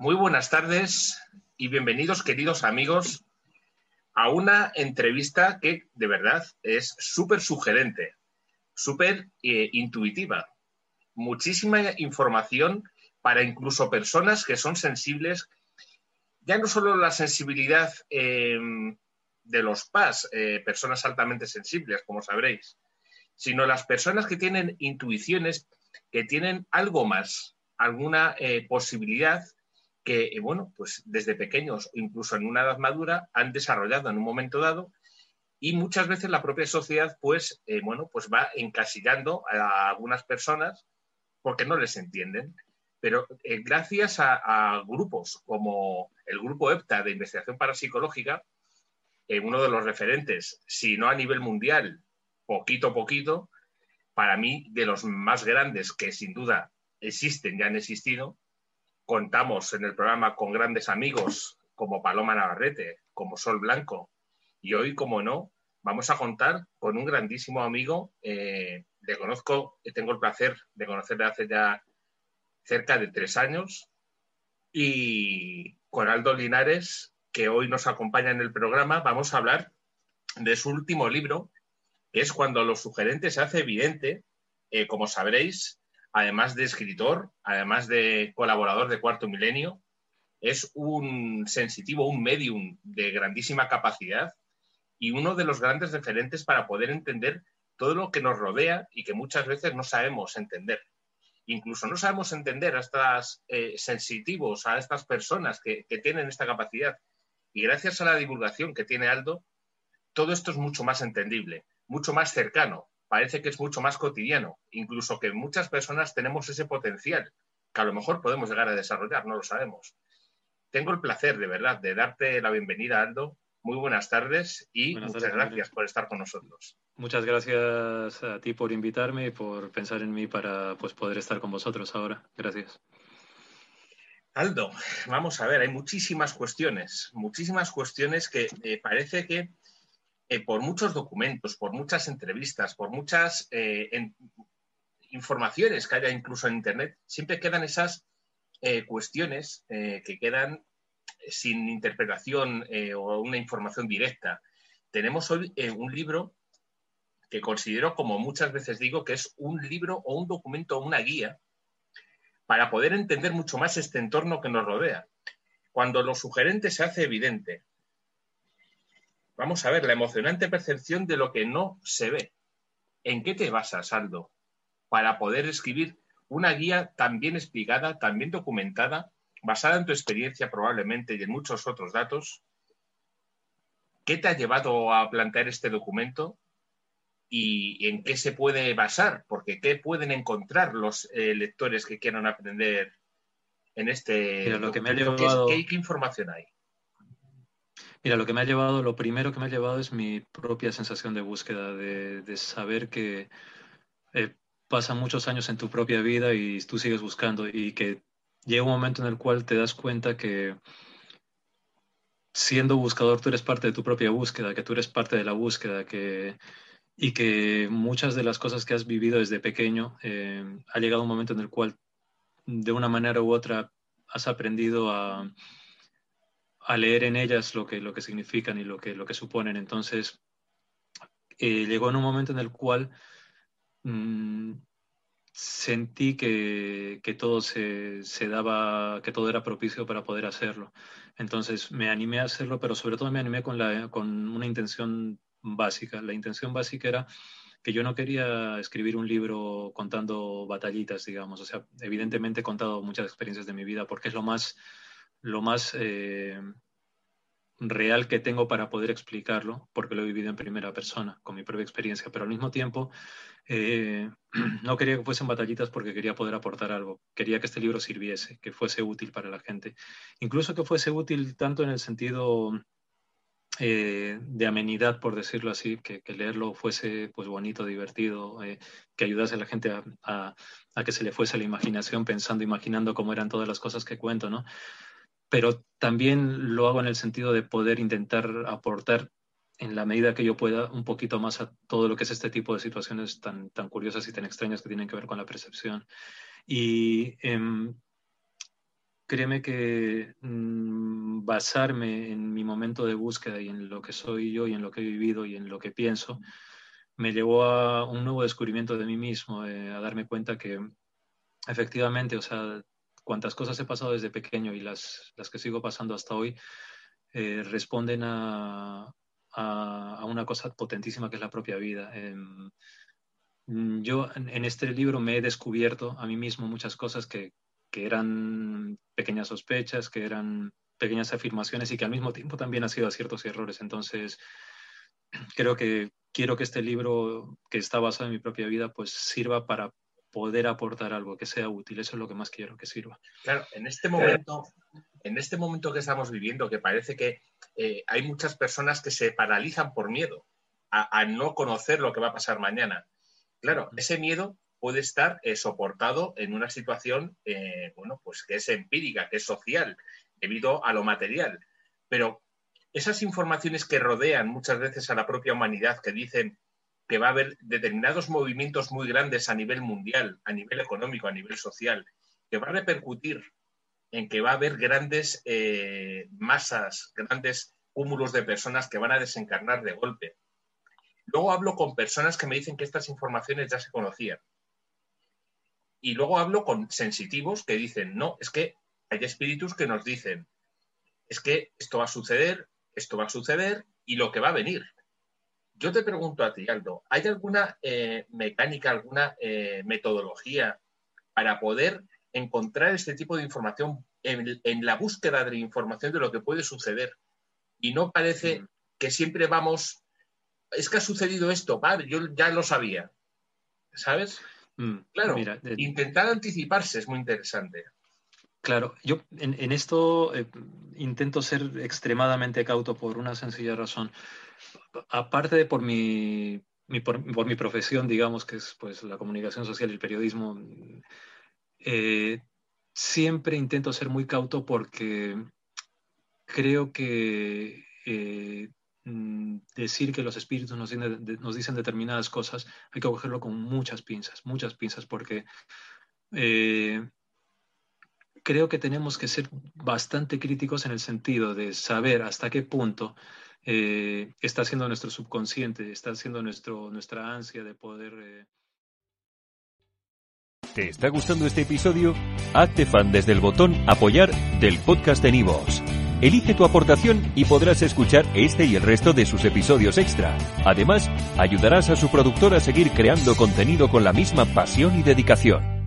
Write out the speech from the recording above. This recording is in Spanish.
Muy buenas tardes y bienvenidos, queridos amigos, a una entrevista que de verdad es súper sugerente, súper eh, intuitiva. Muchísima información para incluso personas que son sensibles, ya no solo la sensibilidad em, de los PAS, eh, personas altamente sensibles, como sabréis, sino las personas que tienen intuiciones, que tienen algo más, alguna eh, posibilidad que, eh, bueno, pues desde pequeños, incluso en una edad madura, han desarrollado en un momento dado y muchas veces la propia sociedad, pues, bueno, pues va encasillando a algunas personas porque no les entienden. Pero gracias a, grupos como el grupo EPTA de investigación parapsicológica, uno de los referentes, si no a nivel mundial, poquito a poquito, para mí de los más grandes que sin duda existen y han existido, contamos en el programa con grandes amigos como Paloma Navarrete, como Sol Blanco, y hoy, como no, vamos a contar con un grandísimo amigo, eh, le conozco, tengo el placer de conocerle hace ya cerca de tres años, y con Aldo Linares, que hoy nos acompaña en el programa, vamos a hablar de su último libro, que es cuando lo sugerente se hace evidente, eh, como sabréis, además de escritor, además de colaborador de Cuarto Milenio, es un sensitivo, un medium de grandísima capacidad y uno de los grandes referentes para poder entender todo lo que nos rodea y que muchas veces no sabemos entender. Incluso no sabemos entender a estos eh, sensitivos, a estas personas que tienen esta capacidad y gracias a la divulgación que tiene Aldo, todo esto es mucho más entendible, mucho más cercano, parece que es mucho más cotidiano, incluso que muchas personas tenemos ese potencial que a lo mejor podemos llegar a desarrollar, no lo sabemos. Tengo el placer, de verdad, de darte la bienvenida, Aldo. Muy buenas tardes y muchas gracias por estar con nosotros. Muchas gracias a ti por invitarme y por pensar en mí para pues, poder estar con vosotros ahora. Gracias. Aldo, vamos a ver, hay muchísimas cuestiones, muchísimas cuestiones que eh, parece que eh, por muchos documentos, por muchas entrevistas, por muchas eh, informaciones que haya incluso en Internet, siempre quedan esas cuestiones que quedan sin interpretación o una información directa. Tenemos hoy un libro que considero, como muchas veces digo, que es un libro o un documento una guía para poder entender mucho más este entorno que nos rodea. Cuando lo sugerente se hace evidente, vamos a ver la emocionante percepción de lo que no se ve. ¿En qué te basas, Aldo, para poder escribir una guía tan bien explicada, tan bien documentada, basada en tu experiencia probablemente y en muchos otros datos? ¿Qué te ha llevado a plantear este documento y en qué se puede basar, porque qué pueden encontrar los eh, lectores que quieran aprender en este... lo que me ha llevado... ¿Qué, información hay? Mira, lo que me ha llevado, lo primero que me ha llevado es mi propia sensación de búsqueda, de, saber que eh, pasan muchos años en tu propia vida y tú sigues buscando y que llega un momento en el cual te das cuenta que siendo buscador tú eres parte de tu propia búsqueda, que tú eres parte de la búsqueda, que y que muchas de las cosas que has vivido desde pequeño eh, ha llegado un momento en el cual de una manera u otra has aprendido a, a leer en ellas lo que, lo que significan y lo que, lo que suponen. Entonces, eh, llegó en un momento en el cual mm, sentí que, que todo se, se, daba, que todo era propicio para poder hacerlo. Entonces me animé a hacerlo, pero sobre todo me animé con, la, con una intención básica. La intención básica era que yo no quería escribir un libro contando batallitas, digamos. O sea, evidentemente he contado muchas experiencias de mi vida porque es lo más, lo más eh, real que tengo para poder explicarlo, porque lo he vivido en primera persona, con mi propia experiencia. Pero al mismo tiempo, eh, no quería que fuesen batallitas porque quería poder aportar algo. Quería que este libro sirviese, que fuese útil para la gente. Incluso que fuese útil tanto en el sentido eh, de amenidad, por decirlo así, que, leerlo fuese pues bonito, divertido, que ayudase a la gente a, que se le fuese la imaginación pensando, imaginando cómo eran todas las cosas que cuento, ¿no? Pero también lo hago en el sentido de poder intentar aportar en la medida que yo pueda un poquito más a todo lo que es este tipo de situaciones tan, tan curiosas y tan extrañas que tienen que ver con la percepción. Y em, créeme que mm, basarme en mi momento de búsqueda y en lo que soy yo y en lo que he vivido y en lo que pienso, me llevó a un nuevo descubrimiento de mí mismo, eh, a darme cuenta que efectivamente, o sea, cuantas cosas he pasado desde pequeño y las, las que sigo pasando hasta hoy, eh, responden a, a, una cosa potentísima que es la propia vida. Em, yo en, este libro me he descubierto a mí mismo muchas cosas que, que eran pequeñas sospechas, que eran pequeñas afirmaciones y que al mismo tiempo también han sido aciertos y errores. Entonces, creo que quiero que este libro, que está basado en mi propia vida, pues sirva para poder aportar algo que sea útil. Eso es lo que más quiero que sirva. Claro, en este momento, en este momento que estamos viviendo, que parece que eh, hay muchas personas que se paralizan por miedo a, no conocer lo que va a pasar mañana. Claro, ese miedo puede estar eh, soportado en una situación, eh, bueno, pues que es empírica, que es social, debido a lo material. Pero esas informaciones que rodean muchas veces a la propia humanidad, que dicen que va a haber determinados movimientos muy grandes a nivel mundial, a nivel económico, a nivel social, que va a repercutir en que va a haber grandes eh, masas, grandes cúmulos de personas que van a desencarnar de golpe. Luego hablo con personas que me dicen que estas informaciones ya se conocían. Y luego hablo con sensitivos que dicen, no, es que hay espíritus que nos dicen, es que esto va a suceder, esto va a suceder y lo que va a venir. Yo te pregunto a ti, Aldo, ¿hay alguna eh, mecánica, alguna eh, metodología para poder encontrar este tipo de información en, la búsqueda de la información de lo que puede suceder? Y no parece mm. que siempre vamos, es que ha sucedido esto, vale, yo ya lo sabía, ¿sabes? Mm, claro, intentar anticiparse es muy interesante. Claro, yo en, esto eh, intento ser extremadamente cauto por una sencilla razón. Aparte de por mi, por, mi profesión, digamos, que es pues, la comunicación social y el periodismo, eh, siempre intento ser muy cauto porque creo que eh, mm, decir que los espíritus nos, dicen determinadas cosas hay que cogerlo con muchas pinzas, muchas pinzas, porque creo que tenemos que ser bastante críticos en el sentido de saber hasta qué punto eh, está siendo nuestro subconsciente, está siendo nuestro, nuestra ansia de poder... Eh, ¿Te está gustando este episodio? Hazte fan desde el botón apoyar del podcast de Nivos. Elige tu aportación y podrás escuchar este y el resto de sus episodios extra. Además, ayudarás a su productor a seguir creando contenido con la misma pasión y dedicación.